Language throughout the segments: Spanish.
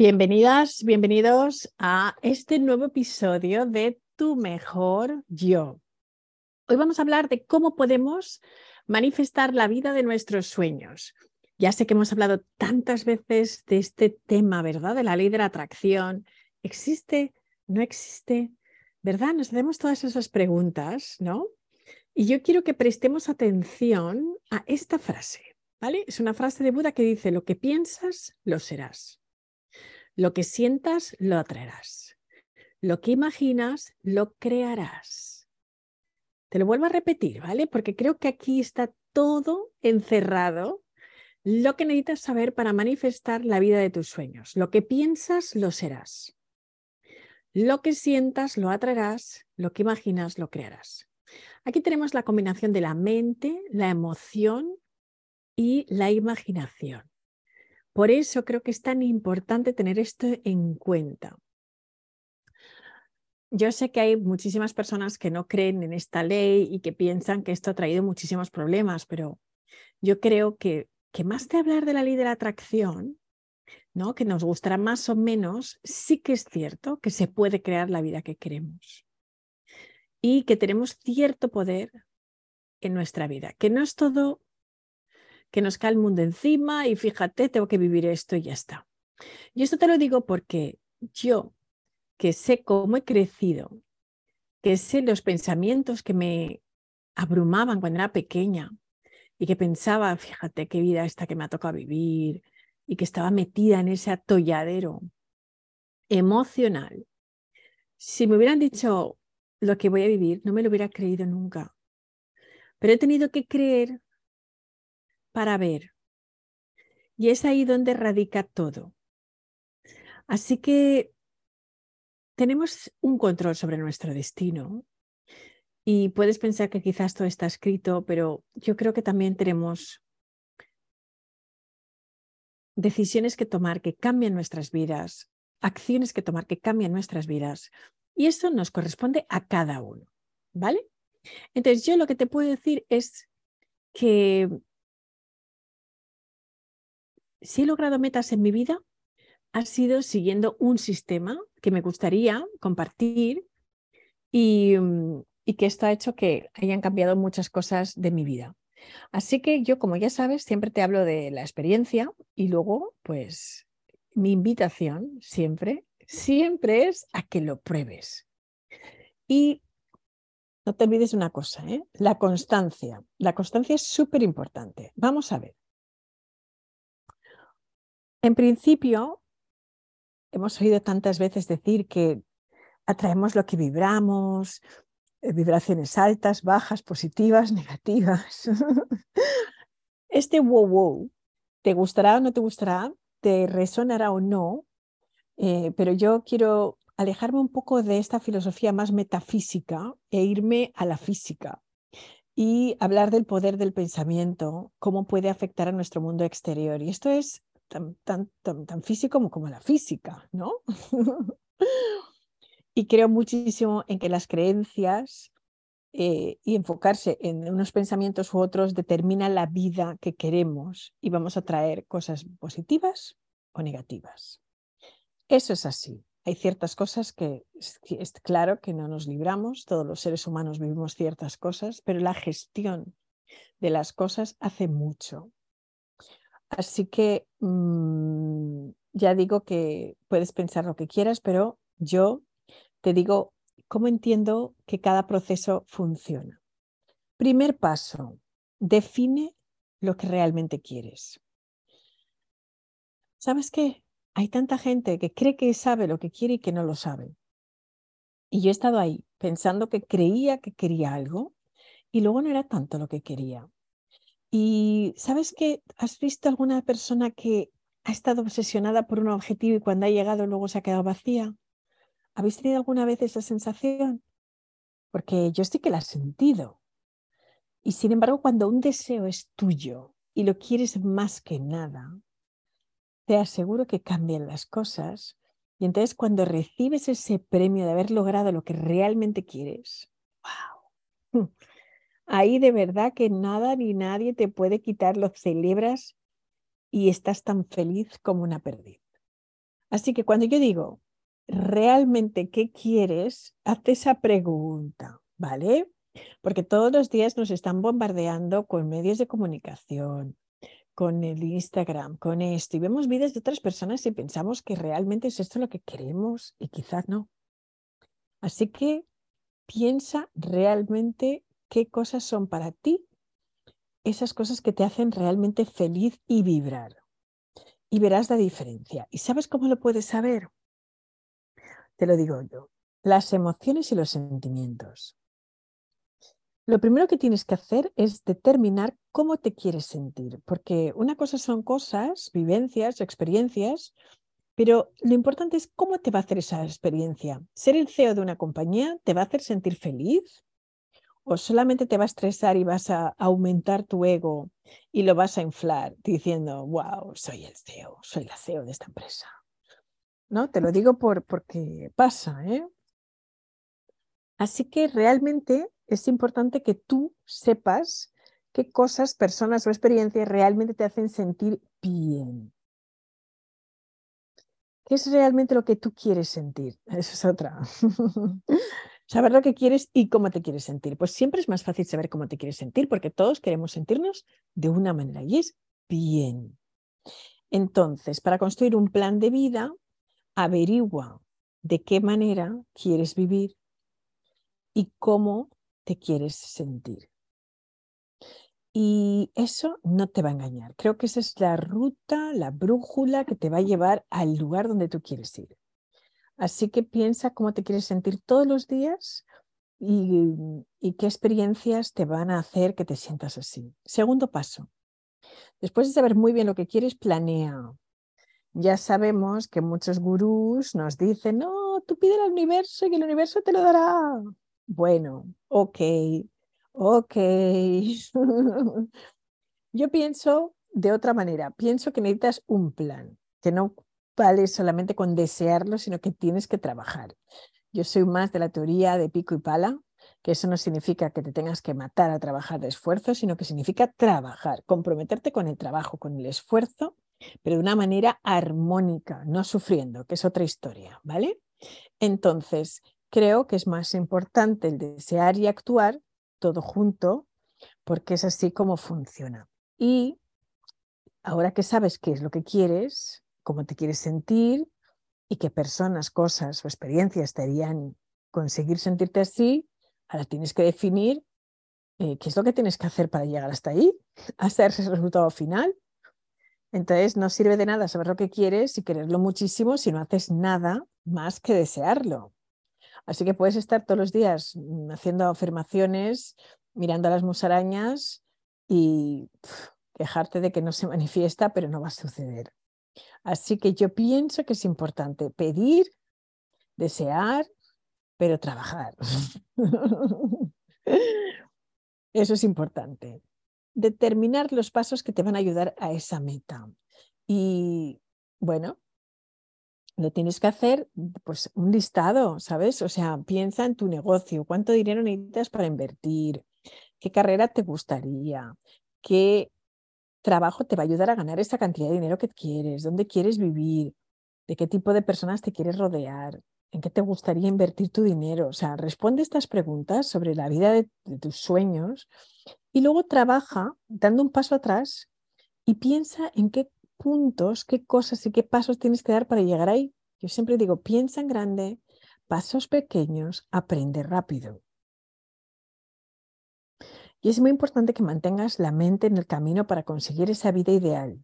Bienvenidas, bienvenidos a este nuevo episodio de Tu mejor yo. Hoy vamos a hablar de cómo podemos manifestar la vida de nuestros sueños. Ya sé que hemos hablado tantas veces de este tema, ¿verdad? De la ley de la atracción. ¿Existe? ¿No existe? ¿Verdad? Nos hacemos todas esas preguntas, ¿no? Y yo quiero que prestemos atención a esta frase, ¿vale? Es una frase de Buda que dice, lo que piensas, lo serás. Lo que sientas, lo atraerás. Lo que imaginas, lo crearás. Te lo vuelvo a repetir, ¿vale? Porque creo que aquí está todo encerrado, lo que necesitas saber para manifestar la vida de tus sueños. Lo que piensas, lo serás. Lo que sientas, lo atraerás. Lo que imaginas, lo crearás. Aquí tenemos la combinación de la mente, la emoción y la imaginación. Por eso creo que es tan importante tener esto en cuenta. Yo sé que hay muchísimas personas que no creen en esta ley y que piensan que esto ha traído muchísimos problemas, pero yo creo que, que más de hablar de la ley de la atracción, ¿no? que nos gustará más o menos, sí que es cierto que se puede crear la vida que queremos y que tenemos cierto poder en nuestra vida, que no es todo que nos cae el mundo encima y fíjate, tengo que vivir esto y ya está. Y esto te lo digo porque yo, que sé cómo he crecido, que sé los pensamientos que me abrumaban cuando era pequeña y que pensaba, fíjate qué vida esta que me ha tocado vivir y que estaba metida en ese atolladero emocional. Si me hubieran dicho lo que voy a vivir, no me lo hubiera creído nunca. Pero he tenido que creer para ver. Y es ahí donde radica todo. Así que tenemos un control sobre nuestro destino. Y puedes pensar que quizás todo está escrito, pero yo creo que también tenemos decisiones que tomar que cambian nuestras vidas, acciones que tomar que cambian nuestras vidas. Y eso nos corresponde a cada uno. ¿Vale? Entonces, yo lo que te puedo decir es que si he logrado metas en mi vida, ha sido siguiendo un sistema que me gustaría compartir y, mm, y, que esto ha hecho que hayan cambiado muchas cosas de mi vida. Así que yo, como ya sabes, siempre te hablo de la experiencia y luego, pues, mi invitación siempre, siempre es a que lo pruebes. Y no te olvides una cosa, ¿eh? la constancia. La constancia es súper importante. Vamos a ver. En principio, hemos oído tantas veces decir que atraemos lo que vibramos, eh, vibraciones altas, bajas, positivas, negativas. Este wow wow, ¿te gustará o no te gustará? ¿Te resonará o no? Eh, pero yo quiero alejarme un poco de esta filosofía más metafísica e irme a la física y hablar del poder del pensamiento, cómo puede afectar a nuestro mundo exterior. Y esto es tan, tan, físico como, como la física, ¿no? y creo muchísimo en que las creencias eh, y enfocarse en unos pensamientos u otros determina la vida que queremos y vamos a traer cosas positivas o negativas. Eso es así. Hay ciertas cosas que es claro que no nos libramos, todos los seres humanos vivimos ciertas cosas, pero la gestión de las cosas hace mucho. Así que mm, ya digo que puedes pensar lo que quieras, pero yo te digo cómo entiendo que cada proceso funciona. Primer paso, define lo que realmente quieres. ¿Sabes qué? Hay tanta gente que cree que sabe lo que quiere y que no lo sabe. Y yo he estado ahí pensando que creía que quería algo y luego no era tanto lo que quería. Y sabes que has visto alguna persona que ha estado obsesionada por un objetivo y cuando ha llegado luego se ha quedado vacía. ¿Habéis tenido alguna vez esa sensación? Porque yo sí que la he sentido. Y sin embargo, cuando un deseo es tuyo y lo quieres más que nada, te aseguro que cambian las cosas. Y entonces cuando recibes ese premio de haber logrado lo que realmente quieres, wow, Ahí de verdad que nada ni nadie te puede quitar, lo celebras y estás tan feliz como una perdiz. Así que cuando yo digo, ¿realmente qué quieres? Haz esa pregunta, ¿vale? Porque todos los días nos están bombardeando con medios de comunicación, con el Instagram, con esto, y vemos vidas de otras personas y pensamos que realmente es esto lo que queremos y quizás no. Así que piensa realmente qué cosas son para ti, esas cosas que te hacen realmente feliz y vibrar. Y verás la diferencia. ¿Y sabes cómo lo puedes saber? Te lo digo yo. Las emociones y los sentimientos. Lo primero que tienes que hacer es determinar cómo te quieres sentir, porque una cosa son cosas, vivencias, experiencias, pero lo importante es cómo te va a hacer esa experiencia. ¿Ser el CEO de una compañía te va a hacer sentir feliz? ¿O solamente te va a estresar y vas a aumentar tu ego y lo vas a inflar diciendo, wow, soy el CEO, soy la CEO de esta empresa? ¿No? Te lo digo por, porque pasa, ¿eh? Así que realmente es importante que tú sepas qué cosas, personas o experiencias realmente te hacen sentir bien. ¿Qué es realmente lo que tú quieres sentir? Eso es otra. saber lo que quieres y cómo te quieres sentir. Pues siempre es más fácil saber cómo te quieres sentir porque todos queremos sentirnos de una manera y es bien. Entonces, para construir un plan de vida, averigua de qué manera quieres vivir y cómo te quieres sentir. Y eso no te va a engañar. Creo que esa es la ruta, la brújula que te va a llevar al lugar donde tú quieres ir. Así que piensa cómo te quieres sentir todos los días y, qué experiencias te van a hacer que te sientas así. Segundo paso. Después de saber muy bien lo que quieres, planea. Ya sabemos que muchos gurús nos dicen, no, tú pide al universo y el universo te lo dará. Bueno, ok, ok. Yo pienso de otra manera, pienso que necesitas un plan, que no vale solamente con desearlo, sino que tienes que trabajar. Yo soy más de la teoría de pico y pala, que eso no significa que te tengas que matar a trabajar de esfuerzo, sino que significa trabajar, comprometerte con el trabajo, con el esfuerzo, pero de una manera armónica, no sufriendo, que es otra historia, ¿vale? Entonces, creo que es más importante el desear y actuar todo junto, porque es así como funciona. Y ahora que sabes qué es lo que quieres, cómo te quieres sentir y qué personas, cosas o experiencias te harían conseguir sentirte así, ahora tienes que definir eh, qué es lo que tienes que hacer para llegar hasta ahí, hasta ese resultado final. Entonces, no sirve de nada saber lo que quieres y quererlo muchísimo si no haces nada más que desearlo. Así que puedes estar todos los días mm, haciendo afirmaciones, mirando a las musarañas y quejarte de que no se manifiesta, pero no va a suceder. Así que yo pienso que es importante pedir, desear, pero trabajar. Eso es importante. Determinar los pasos que te van a ayudar a esa meta. Y bueno, lo tienes que hacer, pues un listado, ¿sabes? O sea, piensa en tu negocio, cuánto dinero necesitas para invertir, qué carrera te gustaría, qué trabajo te va a ayudar a ganar esa cantidad de dinero que quieres, dónde quieres vivir, de qué tipo de personas te quieres rodear, en qué te gustaría invertir tu dinero. O sea, responde estas preguntas sobre la vida de, de tus sueños y luego trabaja dando un paso atrás y piensa en qué puntos, qué cosas y qué pasos tienes que dar para llegar ahí. Yo siempre digo, piensa en grande, pasos pequeños, aprende rápido. Y es muy importante que mantengas la mente en el camino para conseguir esa vida ideal.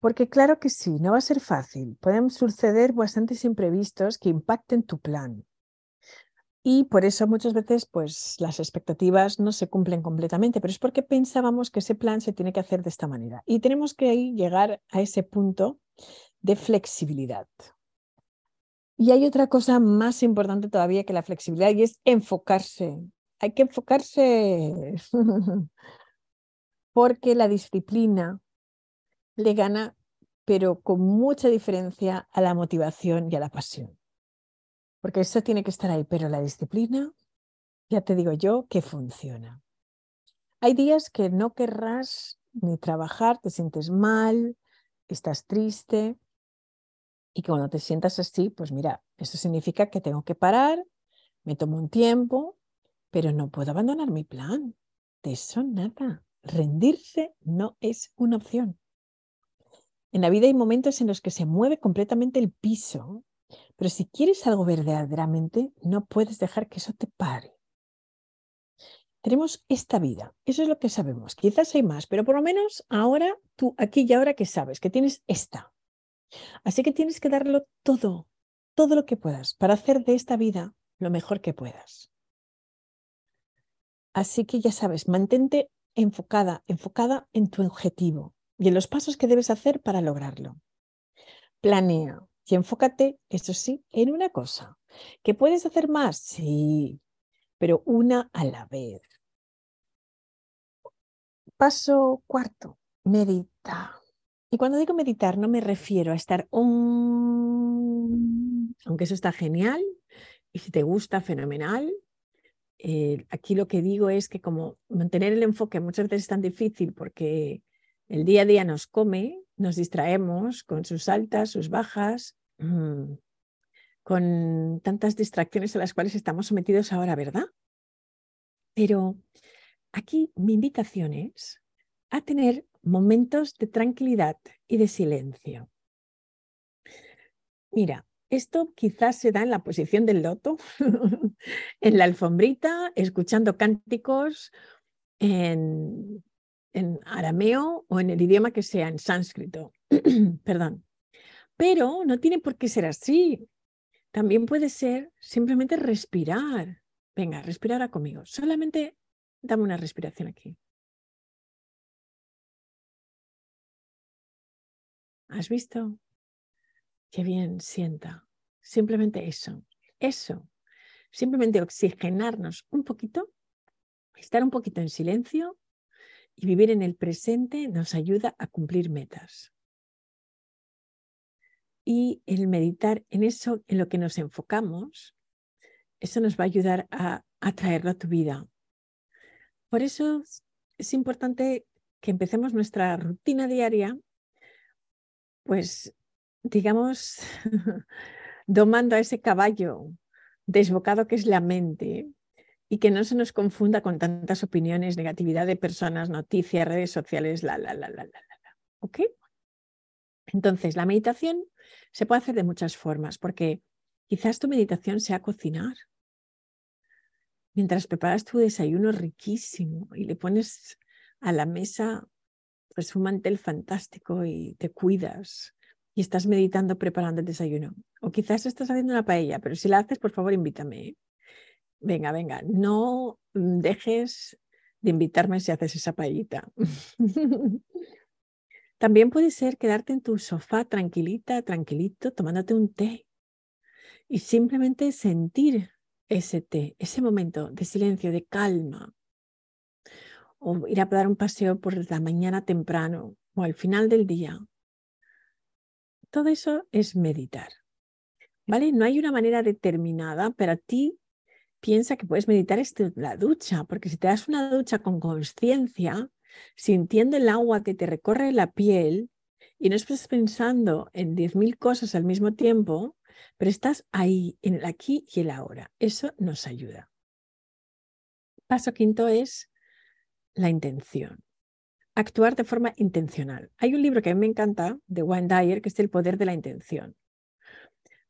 Porque claro que sí, no va a ser fácil. Pueden suceder bastantes imprevistos que impacten tu plan. Y por eso muchas veces pues, las expectativas no se cumplen completamente, pero es porque pensábamos que ese plan se tiene que hacer de esta manera. Y tenemos que llegar a ese punto de flexibilidad. Y hay otra cosa más importante todavía que la flexibilidad y es enfocarse. Hay que enfocarse porque la disciplina le gana, pero con mucha diferencia a la motivación y a la pasión porque eso tiene que estar ahí, pero la disciplina, ya te digo yo, que funciona. Hay días que no querrás ni trabajar, te sientes mal, estás triste, Y que cuando te sientas así, pues mira, eso significa que tengo que parar, me tomo un tiempo, pero no puedo abandonar mi plan. De eso nada. Rendirse no es una opción. En la vida hay momentos en los que se mueve completamente el piso, pero si quieres algo verdaderamente, no puedes dejar que eso te pare. Tenemos esta vida, eso es lo que sabemos. Quizás hay más, pero por lo menos ahora, tú aquí y ahora que sabes que tienes esta. Así que tienes que darlo todo, todo lo que puedas para hacer de esta vida lo mejor que puedas. Así que ya sabes, mantente enfocada, enfocada en tu objetivo y en los pasos que debes hacer para lograrlo. Planea y enfócate, eso sí, en una cosa. ¿Que puedes hacer más? Sí, pero una a la vez. Paso cuarto, medita. Y cuando digo meditar no me refiero a estar, aunque eso está genial y si te gusta, fenomenal. Eh, aquí lo que digo es que como mantener el enfoque muchas veces es tan difícil porque el día a día nos come, nos distraemos con sus altas, sus bajas, mm, con tantas distracciones a las cuales estamos sometidos ahora, ¿verdad? Pero aquí mi invitación es a tener momentos de tranquilidad y de silencio. Mira, esto quizás se da en la posición del loto, en la alfombrita, escuchando cánticos en, en arameo o en el idioma que sea, en sánscrito. Perdón. Pero no tiene por qué ser así. También puede ser simplemente respirar. Venga, respira ahora conmigo. Solamente dame una respiración aquí. ¿Has visto? Qué bien sienta. Simplemente eso. Eso. Simplemente oxigenarnos un poquito, estar un poquito en silencio y vivir en el presente nos ayuda a cumplir metas. Y el meditar en eso, en lo que nos enfocamos, eso nos va a ayudar a atraerlo a tu vida. Por eso es importante que empecemos nuestra rutina diaria, pues digamos, domando a ese caballo desbocado que es la mente y que no se nos confunda con tantas opiniones, negatividad de personas, noticias, redes sociales, la, la, la, la, la, la. ¿Ok? Entonces, la meditación se puede hacer de muchas formas, porque quizás tu meditación sea cocinar. Mientras preparas tu desayuno riquísimo y le pones a la mesa pues un mantel fantástico y te cuidas y estás meditando preparando el desayuno. O quizás estás haciendo una paella, pero si la haces, por favor, invítame. ¿eh? Venga, venga, no mm, dejes de invitarme si haces esa paellita. También puede ser quedarte en tu sofá tranquilita, tranquilito, tomándote un té y simplemente sentir ese té, ese momento de silencio, de calma. O ir a dar un paseo por la mañana temprano o al final del día. Todo eso es meditar. ¿Vale? No hay una manera determinada, pero a ti piensa que puedes meditar en la ducha, porque si te das una ducha con conciencia, sintiendo el agua que te recorre la piel y no estás pensando en 10.000 cosas al mismo tiempo, pero estás ahí, en el aquí y el ahora. Eso nos ayuda. Paso quinto es la intención. Actuar de forma intencional. Hay un libro que a mí me encanta de Wayne Dyer que es El poder de la intención.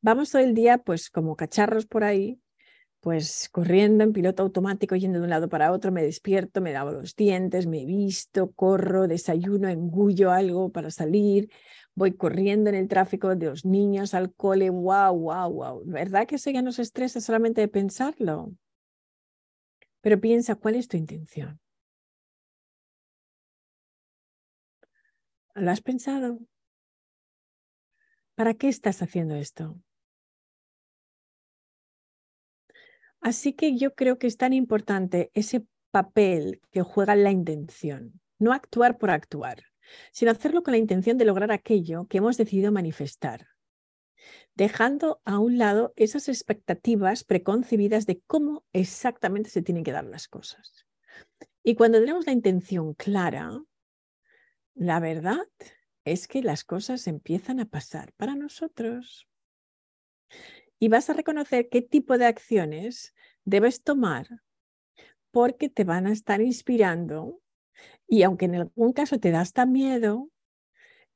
Vamos todo el día pues como cacharros por ahí pues corriendo en piloto automático, yendo de un lado para otro, me despierto, me lavo los dientes, me visto, corro, desayuno, engullo algo para salir, voy corriendo en el tráfico de los niños al cole, wow, wow, wow. ¿Verdad que eso ya nos estresa solamente de pensarlo? Pero piensa, ¿cuál es tu intención? ¿Lo has pensado? ¿Para qué estás haciendo esto? Así que yo creo que es tan importante ese papel que juega la intención, no actuar por actuar, sino hacerlo con la intención de lograr aquello que hemos decidido manifestar, dejando a un lado esas expectativas preconcebidas de cómo exactamente se tienen que dar las cosas. Y cuando tenemos la intención clara, la verdad es que las cosas empiezan a pasar para nosotros. Y vas a reconocer qué tipo de acciones debes tomar porque te van a estar inspirando y aunque en algún caso te da hasta miedo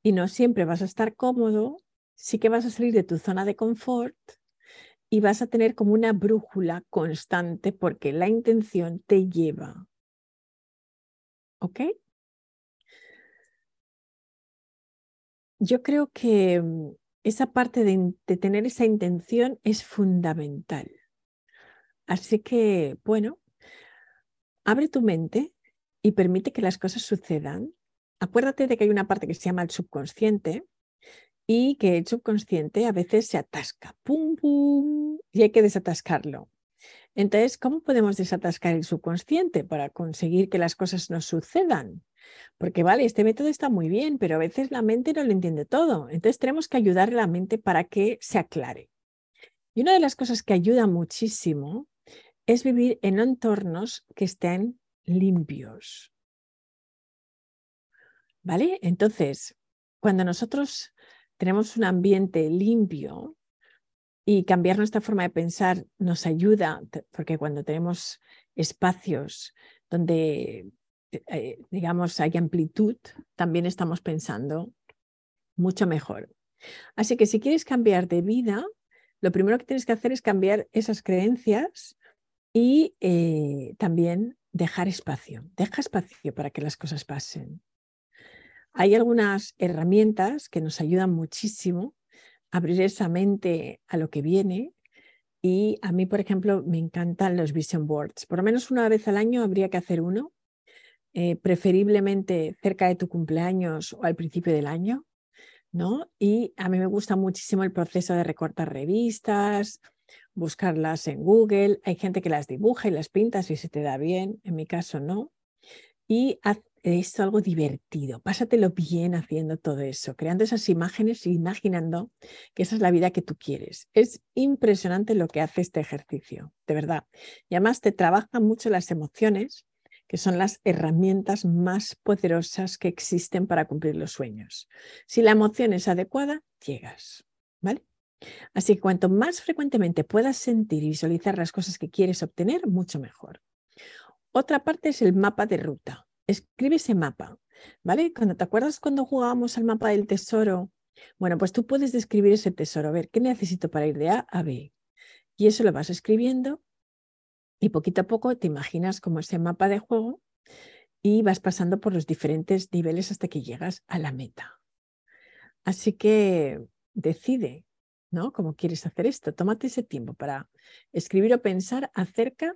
y no siempre vas a estar cómodo, sí que vas a salir de tu zona de confort y vas a tener como una brújula constante porque la intención te lleva. ¿Ok? Yo creo que mm, esa parte de, tener esa intención es fundamental. Así que, bueno, abre tu mente y permite que las cosas sucedan. Acuérdate de que hay una parte que se llama el subconsciente y que el subconsciente a veces se atasca, pum, pum, y hay que desatascarlo. Entonces, ¿cómo podemos desatascar el subconsciente para conseguir que las cosas nos sucedan? Porque vale, este método está muy bien, pero a veces la mente no lo entiende todo. Entonces tenemos que ayudar a la mente para que se aclare. Y una de las cosas que ayuda muchísimo es vivir en entornos que estén limpios. ¿Vale? Entonces, cuando nosotros tenemos un ambiente limpio y cambiar nuestra forma de pensar nos ayuda, porque cuando tenemos espacios donde eh, digamos, hay amplitud, también estamos pensando mucho mejor. Así que si quieres cambiar de vida, lo primero que tienes que hacer es cambiar esas creencias y eh, también dejar espacio. Deja espacio para que las cosas pasen. Hay algunas herramientas que nos ayudan muchísimo a abrir esa mente a lo que viene. Y a mí, por ejemplo, me encantan los vision boards. Por lo menos una vez al año habría que hacer uno eh, preferiblemente cerca de tu cumpleaños o al principio del año, ¿no? Y a mí me gusta muchísimo el proceso de recortar revistas, buscarlas en Google. Hay gente que las dibuja y las pinta si se te da bien, en mi caso no. Y haz algo divertido, pásatelo bien haciendo todo eso, creando esas imágenes e imaginando que esa es la vida que tú quieres. Es impresionante lo que hace este ejercicio, de verdad. Y además te trabaja mucho las emociones que son las herramientas más poderosas que existen para cumplir los sueños. Si la emoción es adecuada, llegas, ¿vale? Así que cuanto más frecuentemente puedas sentir y visualizar las cosas que quieres obtener, mucho mejor. Otra parte es el mapa de ruta. Escribe ese mapa, ¿vale? Cuando te acuerdas cuando jugábamos al mapa del tesoro, bueno, pues tú puedes describir ese tesoro, a ver, ¿qué necesito para ir de A a B? Y eso lo vas escribiendo y poquito a poco te imaginas como ese mapa de juego y vas pasando por los diferentes niveles hasta que llegas a la meta. Así que decide, ¿no? ¿Cómo quieres hacer esto? Tómate ese tiempo para escribir o pensar acerca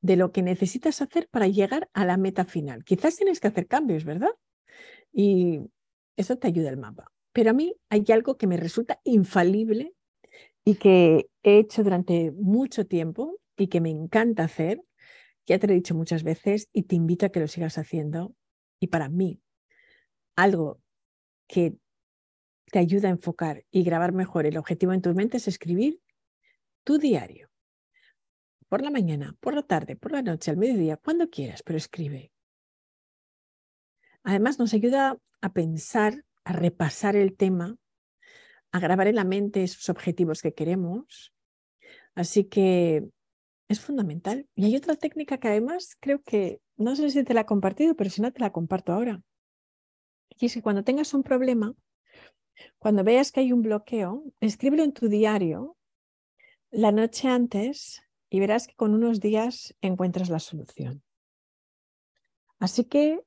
de lo que necesitas hacer para llegar a la meta final. Quizás tienes que hacer cambios, ¿verdad? Y eso te ayuda el mapa. Pero a mí hay algo que me resulta infalible y que he hecho durante mucho tiempo y que me encanta hacer, ya te lo he dicho muchas veces y te invito a que lo sigas haciendo. Y para mí, algo que te ayuda a enfocar y grabar mejor el objetivo en tu mente es escribir tu diario. Por la mañana, por la tarde, por la noche, al mediodía, cuando quieras, pero escribe. Además, nos ayuda a pensar, a repasar el tema, a grabar en la mente esos objetivos que queremos. Así que es fundamental. Y hay otra técnica que además creo que, no sé si te la he compartido, pero si no te la comparto ahora. Y es que cuando tengas un problema, cuando veas que hay un bloqueo, escríbelo en tu diario la noche antes y verás que con unos días encuentras la solución. Así que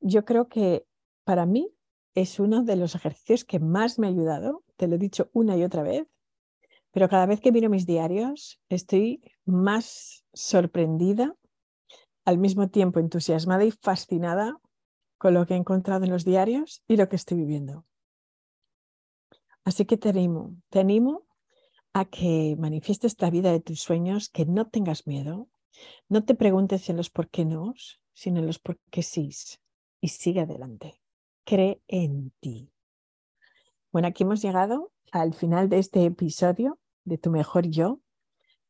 yo creo que para mí es uno de los ejercicios que más me ha ayudado, te lo he dicho una y otra vez, pero cada vez que miro mis diarios estoy más sorprendida, al mismo tiempo entusiasmada y fascinada con lo que he encontrado en los diarios y lo que estoy viviendo. Así que te animo, te animo a que manifiestes la vida de tus sueños, que no tengas miedo, no te preguntes en los por qué no, sino en los por qué sí y sigue adelante. Cree en ti. Bueno, aquí hemos llegado al final de este episodio de tu mejor yo,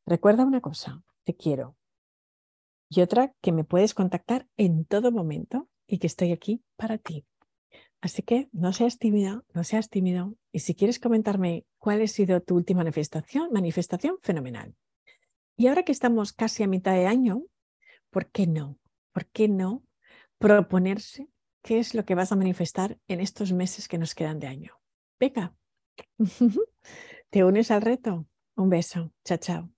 recuerda una cosa, te quiero. Y otra, que me puedes contactar en todo momento y que estoy aquí para ti. Así que no seas tímida, no seas tímido. Y si quieres comentarme cuál ha sido tu última manifestación, manifestación fenomenal. Y ahora que estamos casi a mitad de año, ¿por qué no? ¿Por qué no proponerse qué es lo que vas a manifestar en estos meses que nos quedan de año? Venga, ¿te unes al reto? Un beso. Chao, chao.